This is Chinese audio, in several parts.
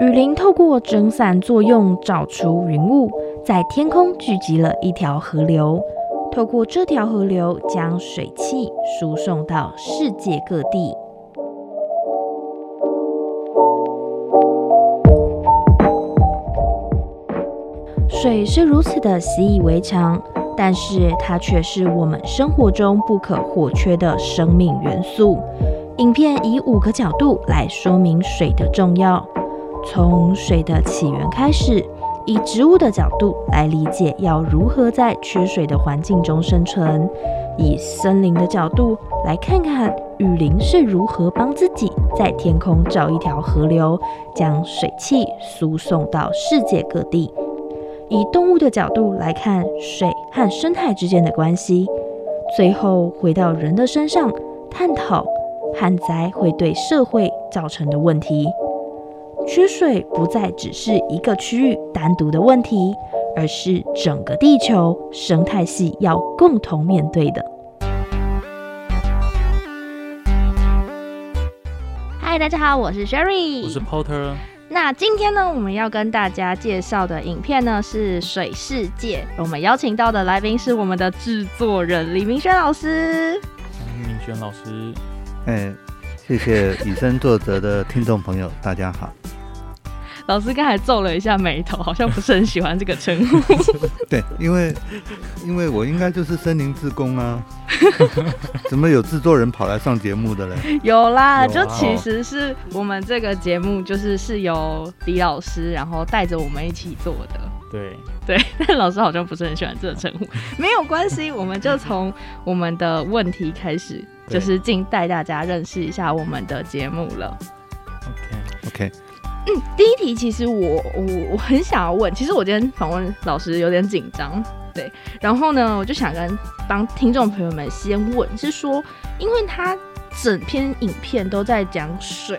雨林透过蒸散作用找出云雾，在天空聚集了一条河流。透过这条河流，将水汽输送到世界各地。水是如此的习以为常，但是它却是我们生活中不可或缺的生命元素。影片以五个角度来说明水的重要。从水的起源开始，以植物的角度来理解要如何在缺水的环境中生存；以森林的角度来看看雨林是如何帮自己在天空找一条河流，将水汽输送到世界各地；以动物的角度来看水和生态之间的关系；最后回到人的身上，探讨旱灾会对社会造成的问题。缺水不再只是一个区域单独的问题，而是整个地球生态系要共同面对的。嗨，大家好，我是 Sherry，我是 Porter。那今天呢，我们要跟大家介绍的影片呢是《水世界》，我们邀请到的来宾是我们的制作人李明轩老师。明轩老师，哎，谢谢以身作则的听众朋友，大家好。老师刚才皱了一下眉头，好像不是很喜欢这个称呼。对，因为因为我应该就是森林自工啊，怎么有制作人跑来上节目的嘞？有啦，就其实是我们这个节目就是是由李老师然后带着我们一起做的。对对，但老师好像不是很喜欢这个称呼，没有关系，我们就从我们的问题开始，就是进带大家认识一下我们的节目了。OK OK。嗯，第一题其实我我我很想要问，其实我今天访问老师有点紧张，对，然后呢，我就想跟帮听众朋友们先问，是说，因为他整篇影片都在讲水，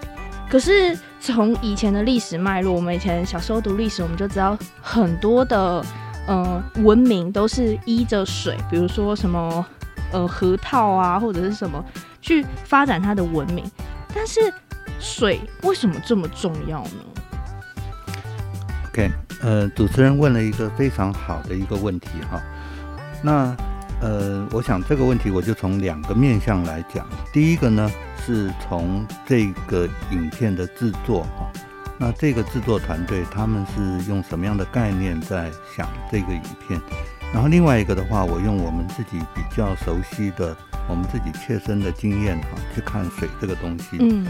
可是从以前的历史脉络，我们以前小时候读历史，我们就知道很多的呃文明都是依着水，比如说什么呃河套啊，或者是什么去发展它的文明，但是。水为什么这么重要呢？OK，呃，主持人问了一个非常好的一个问题哈。那呃，我想这个问题我就从两个面向来讲。第一个呢，是从这个影片的制作哈。那这个制作团队他们是用什么样的概念在想这个影片？然后另外一个的话，我用我们自己比较熟悉的、我们自己切身的经验哈，去看水这个东西。嗯。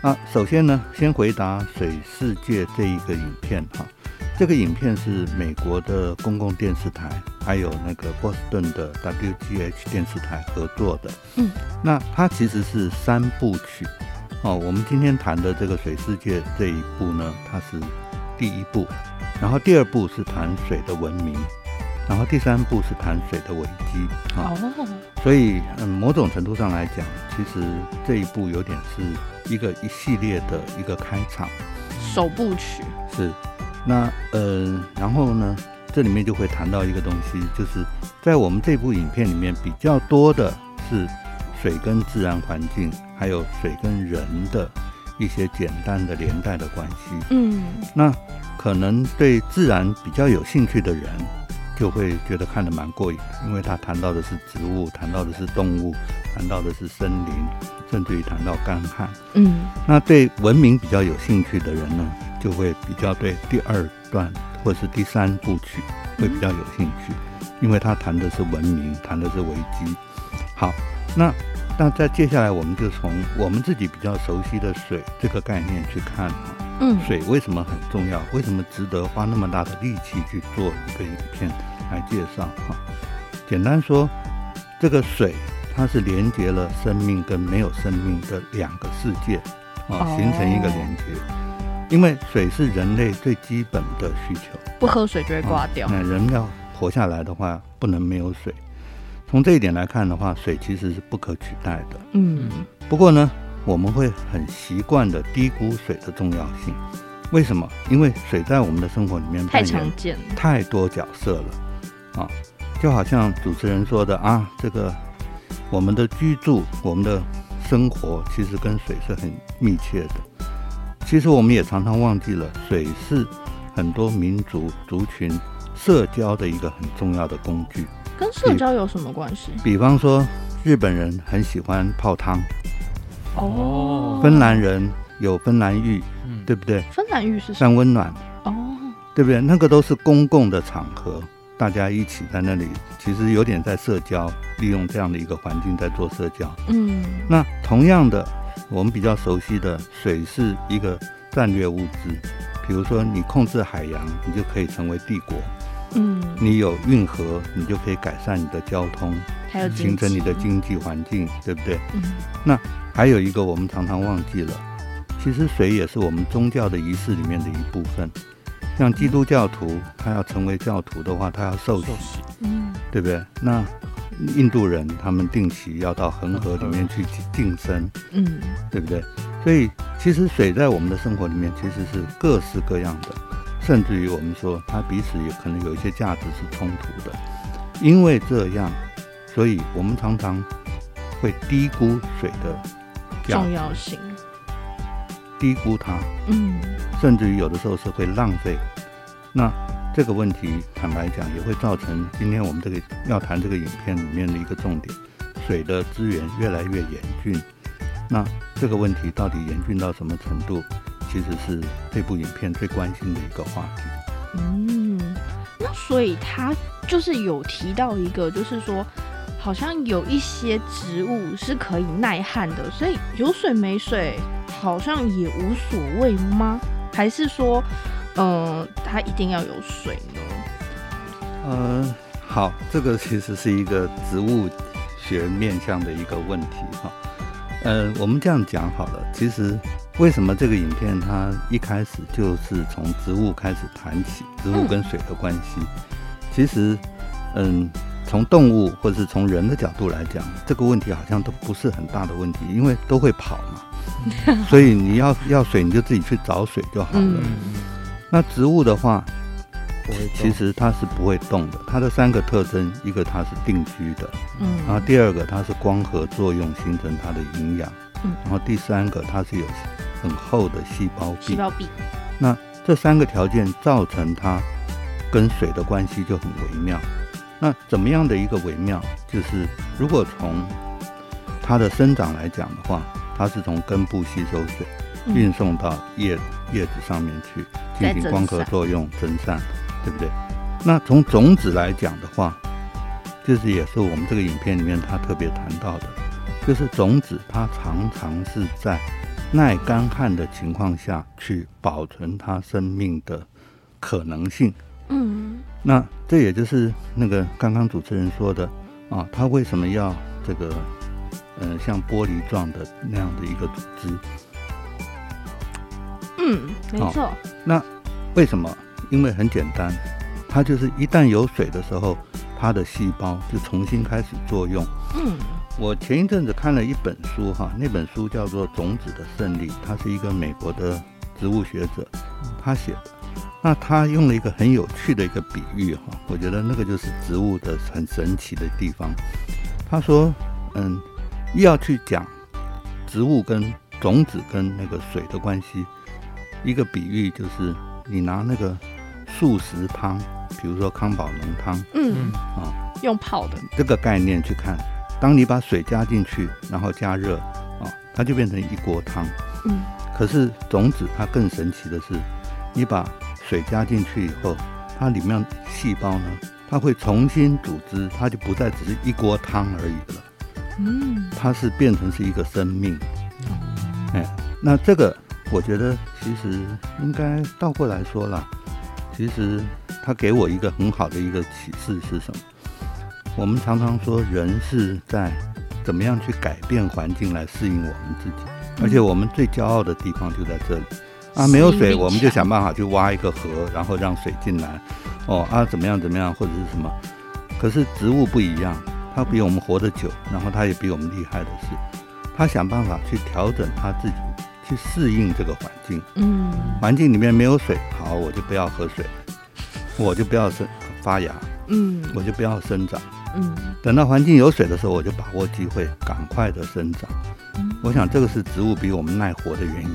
那首先呢，先回答《水世界》这一个影片哈。这个影片是美国的公共电视台，还有那个波士顿的 WGH 电视台合作的。嗯，那它其实是三部曲哦。我们今天谈的这个《水世界》这一部呢，它是第一部，然后第二部是谈水的文明，然后第三部是谈水的危机。哦，所以嗯，某种程度上来讲，其实这一部有点是。一个一系列的一个开场，首部曲是那呃，然后呢，这里面就会谈到一个东西，就是在我们这部影片里面比较多的是水跟自然环境，还有水跟人的一些简单的连带的关系。嗯，那可能对自然比较有兴趣的人。就会觉得看得蛮过瘾，因为他谈到的是植物，谈到的是动物，谈到的是森林，甚至于谈到干旱。嗯，那对文明比较有兴趣的人呢，就会比较对第二段或是第三部曲会比较有兴趣，因为他谈的是文明，谈的是危机。好，那那在接下来我们就从我们自己比较熟悉的水这个概念去看啊。嗯，水为什么很重要？为什么值得花那么大的力气去做一个影片来介绍？哈，简单说，这个水它是连接了生命跟没有生命的两个世界啊，哦形成一个连接。因为水是人类最基本的需求，不喝水就会挂掉。那人要活下来的话，不能没有水。从这一点来看的话，水其实是不可取代的。嗯不过呢，我们会很习惯的低估水的重要性。为什么？因为水在我们的生活里面太常见了。太多角色了啊，就好像主持人说的啊，这个我们的居住、我们的生活其实跟水是很密切的。其实我们也常常忘记了，水是很多民族族群社交的一个很重要的工具。跟社交有什么关系？比方说，日本人很喜欢泡汤，哦芬兰人有芬兰浴，嗯，对不对？芬兰浴是什么？三温暖，哦，对不对？那个都是公共的场合，大家一起在那里，其实有点在社交，利用这样的一个环境在做社交。嗯那同样的，我们比较熟悉的水是一个战略物资，比如说你控制海洋，你就可以成为帝国；嗯，你有运河，你就可以改善你的交通，还有形成你的经济环境，对不对？嗯还有一个我们常常忘记了，其实水也是我们宗教的仪式里面的一部分。像基督教徒，他要成为教徒的话，他要受洗受，洗，嗯对不对？那印度人他们定期要到恒河里面去净身，嗯对不对？所以其实水在我们的生活里面其实是各式各样的，甚至于我们说它彼此也可能有一些价值是冲突的。因为这样，所以我们常常会低估水的重要性。低估它，嗯甚至于有的时候是会浪费。那这个问题，坦白讲，也会造成今天我们这个要谈这个影片里面的一个重点：水的资源越来越严峻。那这个问题到底严峻到什么程度，其实是这部影片最关心的一个话题。嗯，那所以他就是有提到一个，就是说，好像有一些植物是可以耐旱的，所以有水没水好像也无所谓吗？还是说，呃，它一定要有水呢？呃，好，这个其实是一个植物学面向的一个问题哈。呃，我们这样讲好了，其实为什么这个影片它一开始就是从植物开始谈起，植物跟水的关系？其实，嗯，从动物或者是从人的角度来讲，这个问题好像都不是很大的问题，因为都会跑嘛，所以你要要水你就自己去找水就好了。那植物的话，其实它是不会动的，它的三个特征，一个它是定居的，嗯。然后第二个它是光合作用形成它的营养，嗯。然后第三个它是有很厚的细胞壁。细胞壁，那这三个条件造成它跟水的关系就很微妙。那怎么样的一个微妙？就是如果从它的生长来讲的话，它是从根部吸收水，嗯运送到叶叶子上面去进行光合作用蒸散，对不对？那从种子来讲的话，就是也是我们这个影片里面他特别谈到的，就是种子它常常是在耐干旱的情况下去保存它生命的可能性。嗯那这也就是那个刚刚主持人说的啊，他为什么要这个呃像玻璃状的那样的一个组织？嗯，没错。那，为什么？因为很简单，它就是一旦有水的时候，它的细胞就重新开始作用。嗯我前一阵子看了一本书哈，那本书叫做《种子的胜利》，它是一个美国的植物学者，他写的。那他用了一个很有趣的一个比喻哈，我觉得那个就是植物的很神奇的地方。他说，嗯，要去讲植物跟种子跟那个水的关系，一个比喻就是你拿那个素食汤，比如说康宝浓汤嗯，啊，用泡的，这个概念去看，当你把水加进去，然后加热啊，它就变成一锅汤。嗯可是种子它更神奇的是，你把水加进去以后，它里面细胞呢，它会重新组织，它就不再只是一锅汤而已了，嗯它是变成是一个生命。哎，那这个我觉得其实应该倒过来说啦，其实它给我一个很好的一个启示是什么？我们常常说人是在怎么样去改变环境来适应我们自己，而且我们最骄傲的地方就在这里啊，没有水我们就想。办法去挖一个河，然后让水进来，哦啊怎么样怎么样或者是什么，可是植物不一样，它比我们活得久，然后它也比我们厉害的是，它想办法去调整它自己，去适应这个环境。嗯，环境里面没有水，好我就不要喝水，我就不要生发芽，嗯。我就不要生长。嗯。等到环境有水的时候，我就把握机会，赶快的生长。嗯，我想这个是植物比我们耐活的原因。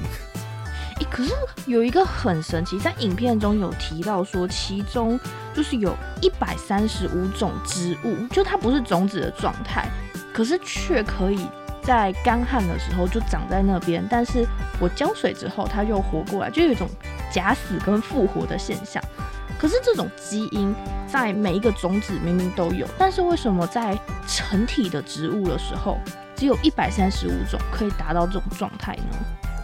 可是有一个很神奇，在影片中有提到说，其中就是有一百三十五种植物，就它不是种子的状态，可是却可以在干旱的时候就长在那边，但是我浇水之后，它又活过来，就有一种假死跟复活的现象。可是这种基因在每一个种子明明都有，但是为什么在成体的植物的时候，只有一百三十五种可以达到这种状态呢？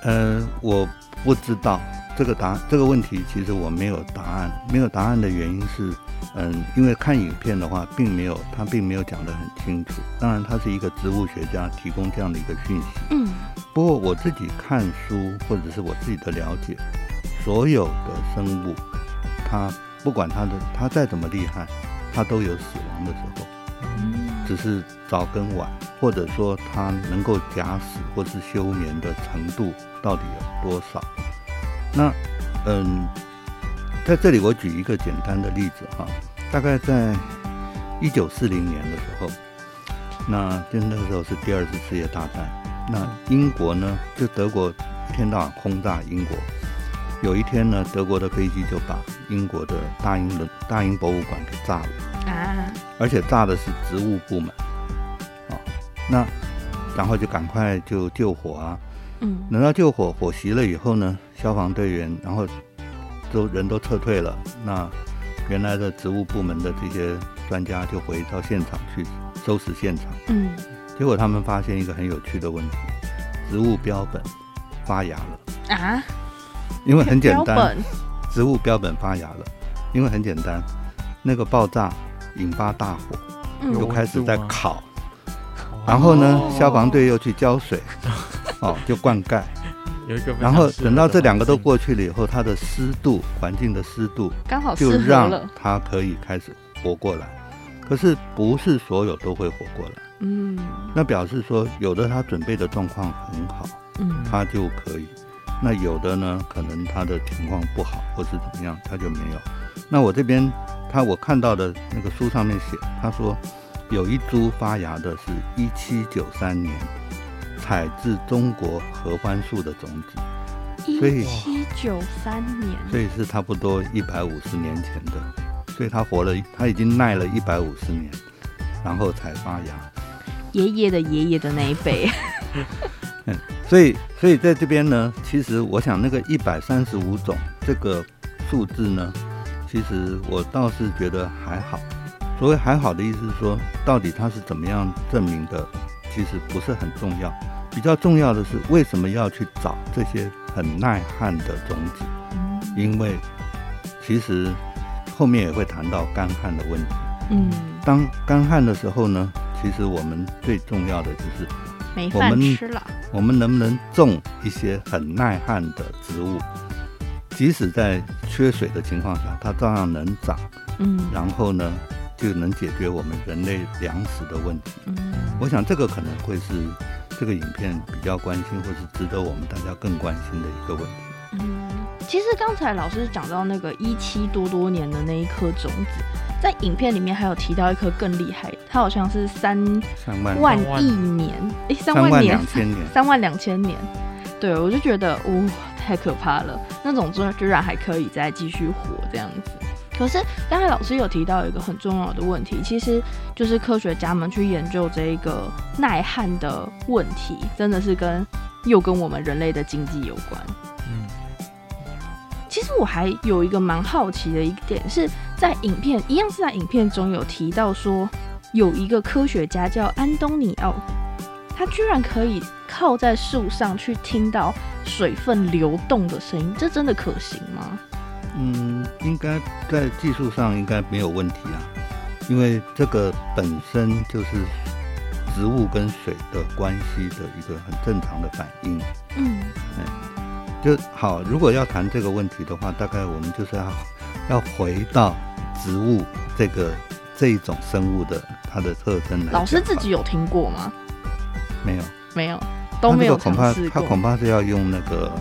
呃，我不知道这个答这个问题，其实我没有答案。没有答案的原因是，嗯，因为看影片的话，并没有他并没有讲得很清楚。当然，他是一个植物学家提供这样的一个讯息。嗯不过我自己看书或者是我自己的了解，所有的生物，它不管它的它再怎么厉害，它都有死亡的时候，嗯只是早跟晚，或者说它能够假死或是休眠的程度到底有多少？那嗯，在这里我举一个简单的例子哈，大概在一九四零年的时候，那就那个时候是第二次世界大战。那英国呢，就德国一天到晚轰炸英国。有一天呢，德国的飞机就把英国的大英的大英博物馆给炸了，啊，而且炸的是植物部门。啊，那然后就赶快就救火啊。嗯。等到救火火熄了以后呢，消防队员然后都人都撤退了，那原来的植物部门的这些专家就回到现场去收拾现场。嗯。结果他们发现一个很有趣的问题：植物标本发芽了。啊，因为很简单，植物标本发芽了，因为很简单，那个爆炸引发大火，嗯。就开始在烤，然后呢，哦消防队又去浇水，哦，就灌溉，有一个然后等到这两个都过去了以后，它的湿度，环境的湿度刚好就让。它可以开始活过来。可是不是所有都会活过来，嗯那表示说有的它准备的状况很好，嗯它就可以。那有的呢，可能他的情况不好，或是怎么样，他就没有。那我这边他我看到的那个书上面写，他说有一株发芽的是一七九三年采自中国合欢树的种子，所以一七九三年，所以是差不多一百五十年前的，所以他活了，他已经耐了一百五十年，然后才发芽。爷爷的爷爷的那一辈，嗯所以，所以在这边呢，其实我想那个一百三十五种这个数字呢，其实我倒是觉得还好。所谓还好的意思是说，到底它是怎么样证明的，其实不是很重要。比较重要的是，为什么要去找这些很耐旱的种子？因为其实后面也会谈到干旱的问题。嗯，当干旱的时候呢，其实我们最重要的就是没饭我们吃了，我们能不能种一些很耐旱的植物，即使在缺水的情况下，它照样能长，嗯然后呢，就能解决我们人类粮食的问题。嗯我想这个可能会是这个影片比较关心，或是值得我们大家更关心的一个问题。嗯。其实刚才老师讲到那个一七多多年的那一颗种子，在影片里面还有提到一颗更厉害，它好像是三三万亿年，诶，三三万万年两，千年，三万两千年。对，我就觉得哇、太可怕了，那种居居然还可以再继续活这样子。可是刚才老师有提到一个很重要的问题，其实就是科学家们去研究这一个耐旱的问题，真的是跟又跟我们人类的经济有关。嗯，其实我还有一个蛮好奇的一点，是在影片一样是在影片中有提到说，有一个科学家叫安东尼奥，他居然可以靠在树上去听到水分流动的声音，这真的可行吗？嗯，应该在技术上应该没有问题啊。因为这个本身就是植物跟水的关系的一个很正常的反应。嗯，就好，如果要谈这个问题的话，大概我们就是要要回到植物这个这一种生物的它的特征来。老师自己有听过吗？没有，没有，都没有恐怕。他恐怕是要用那个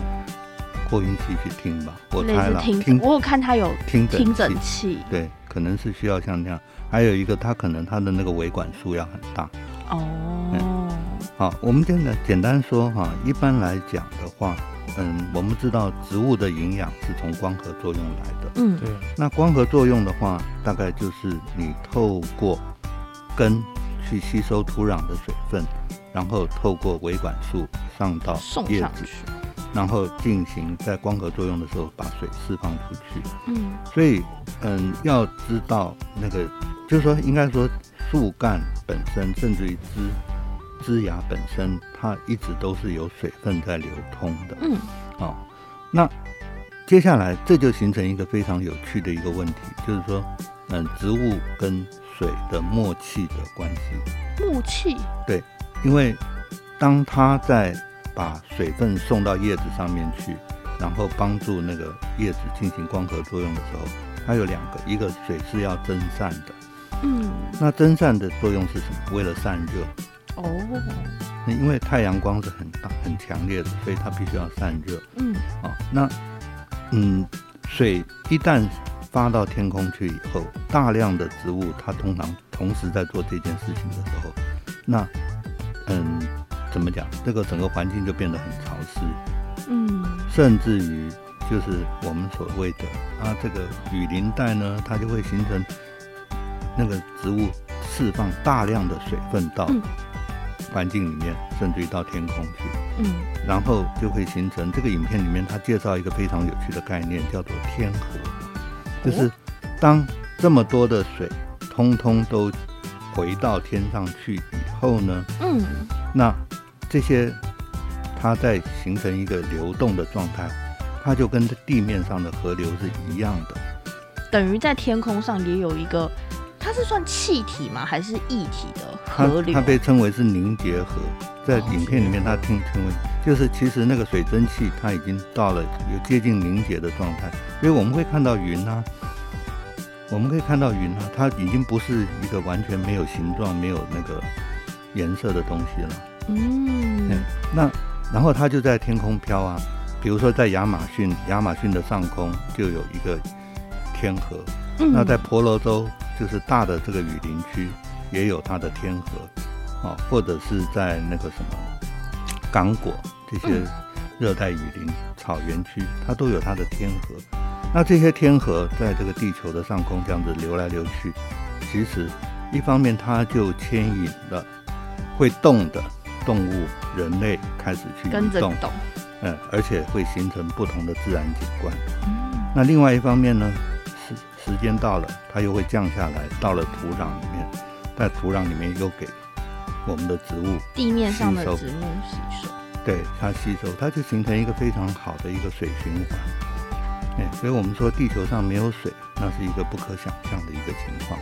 扩音器去听吧，我猜了，听，听我有看他有听诊听诊器器对，可能是需要像这样。还有一个，他可能他的那个维管束要很大。哦，好，我们现在简单说哈，一般来讲的话，嗯，我们知道植物的营养是从光合作用来的。嗯对，那光合作用的话，大概就是你透过根去吸收土壤的水分，然后透过维管束上到叶子，送上去，然后进行在光合作用的时候把水释放出去。嗯所以，嗯，要知道那个，就是说，应该说树干本身，甚至于枝枝芽本身，它一直都是有水分在流通的。嗯哦，那接下来这就形成一个非常有趣的一个问题，就是说，嗯，植物跟水的默契的关系。默契。对，因为当它在把水分送到叶子上面去，然后帮助那个叶子进行光合作用的时候，它有两个，一个水是要蒸散的，嗯。那蒸散的作用是什么？为了散热，哦，因为太阳光是很大很强烈的，所以它必须要散热。嗯。啊，那嗯，水一旦发到天空去以后，大量的植物它通常同时在做这件事情的时候，那嗯，怎么讲？这个整个环境就变得很潮湿，嗯。甚至于就是我们所谓的啊，这个雨林带呢，它就会形成那个植物释放大量的水分到嗯。环境里面，甚至于到天空去。嗯。然后就会形成这个影片里面，他介绍一个非常有趣的概念，叫做天河，就是当这么多的水通通都回到天上去以后呢，嗯那这些它在形成一个流动的状态，它就跟地面上的河流是一样的。等于在天空上也有一个，它是算气体吗？还是液体的河流？它被称为是凝结河，在哦影片里面它听称为就是其实那个水蒸气它已经到了有接近凝结的状态，所以我们会看到云啊，我们可以看到云啊，它已经不是一个完全没有形状、没有那个颜色的东西了。嗯。嗯，那然后它就在天空飘啊，比如说在亚马逊，亚马逊的上空就有一个天河，嗯。那在婆罗洲就是大的这个雨林区也有它的天河，啊，或者是在那个什么刚果这些热带雨林草原区，它都有它的天河。那这些天河在这个地球的上空这样子流来流去，其实一方面它就牵引了会动的动物、人类开始去跟着动，嗯，而且会形成不同的自然景观。嗯那另外一方面呢，时时间到了，它又会降下来，到了土壤里面，在土壤里面又给我们的植物地面上的植物吸收。对它吸收，它就形成一个非常好的一个水循环。哎，所以我们说地球上没有水，那是一个不可想象的一个情况。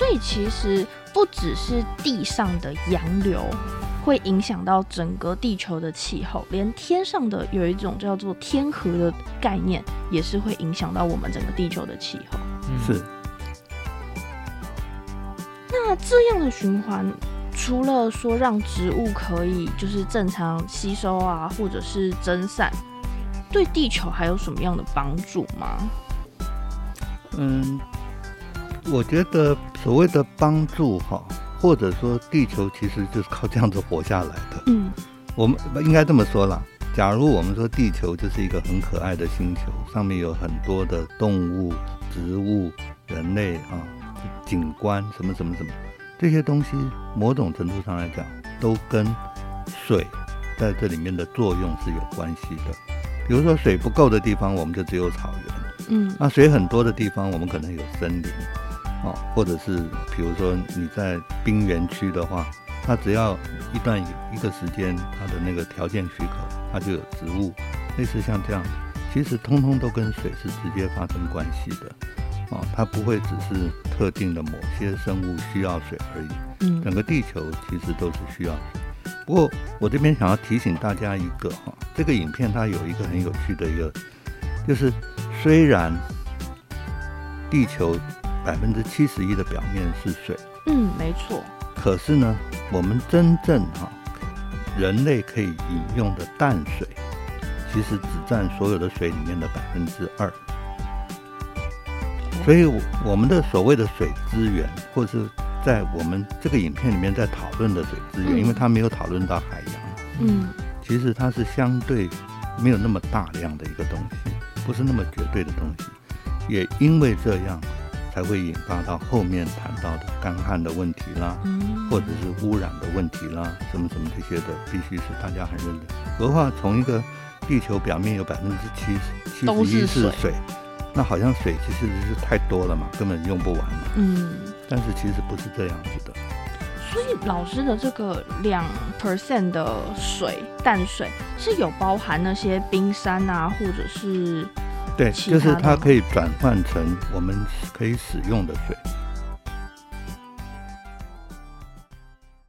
嗯，所以其实不只是地上的洋流会影响到整个地球的气候，连天上的有一种叫做天河的概念，也是会影响到我们整个地球的气候。嗯是，那这样的循环，除了说让植物可以就是正常吸收啊，或者是蒸散，对地球还有什么样的帮助吗？嗯，我觉得所谓的帮助哈，或者说地球其实就是靠这样子活下来的。嗯我们应该这么说啦。假如我们说地球就是一个很可爱的星球，上面有很多的动物、植物、人类啊、景观什么什么什么，这些东西某种程度上来讲，都跟水在这里面的作用是有关系的。比如说水不够的地方，我们就只有草原；嗯那水很多的地方，我们可能有森林，哦，或者是比如说你在冰原区的话，它只要一段一个时间，它的那个条件许可，它就有植物，类似像这样，其实通通都跟水是直接发生关系的，哦，它不会只是特定的某些生物需要水而已。嗯整个地球其实都是需要水。不过我这边想要提醒大家一个哈，这个影片它有一个很有趣的一个，就是虽然地球百分之七十一的表面是水，嗯，没错，可是呢，我们真正哈人类可以饮用的淡水，其实只占所有的水里面的百分之二。所以，我我们的所谓的水资源，或是在我们这个影片里面在讨论的水资源，嗯因为它没有讨论到海洋，嗯其实它是相对没有那么大量的一个东西，不是那么绝对的东西。也因为这样，才会引发到后面谈到的干旱的问题啦，嗯，或者是污染的问题啦，什么什么这些的，必须是大家很认真。何况从一个地球表面有百分之七十七十一是水水，那好像水其实是太多了嘛，根本用不完嘛。嗯，但是其实不是这样子的。所以老师的这个两 percent 的水淡水是有包含那些冰山啊，或者是对，就是它可以转换成我们可以使用的水。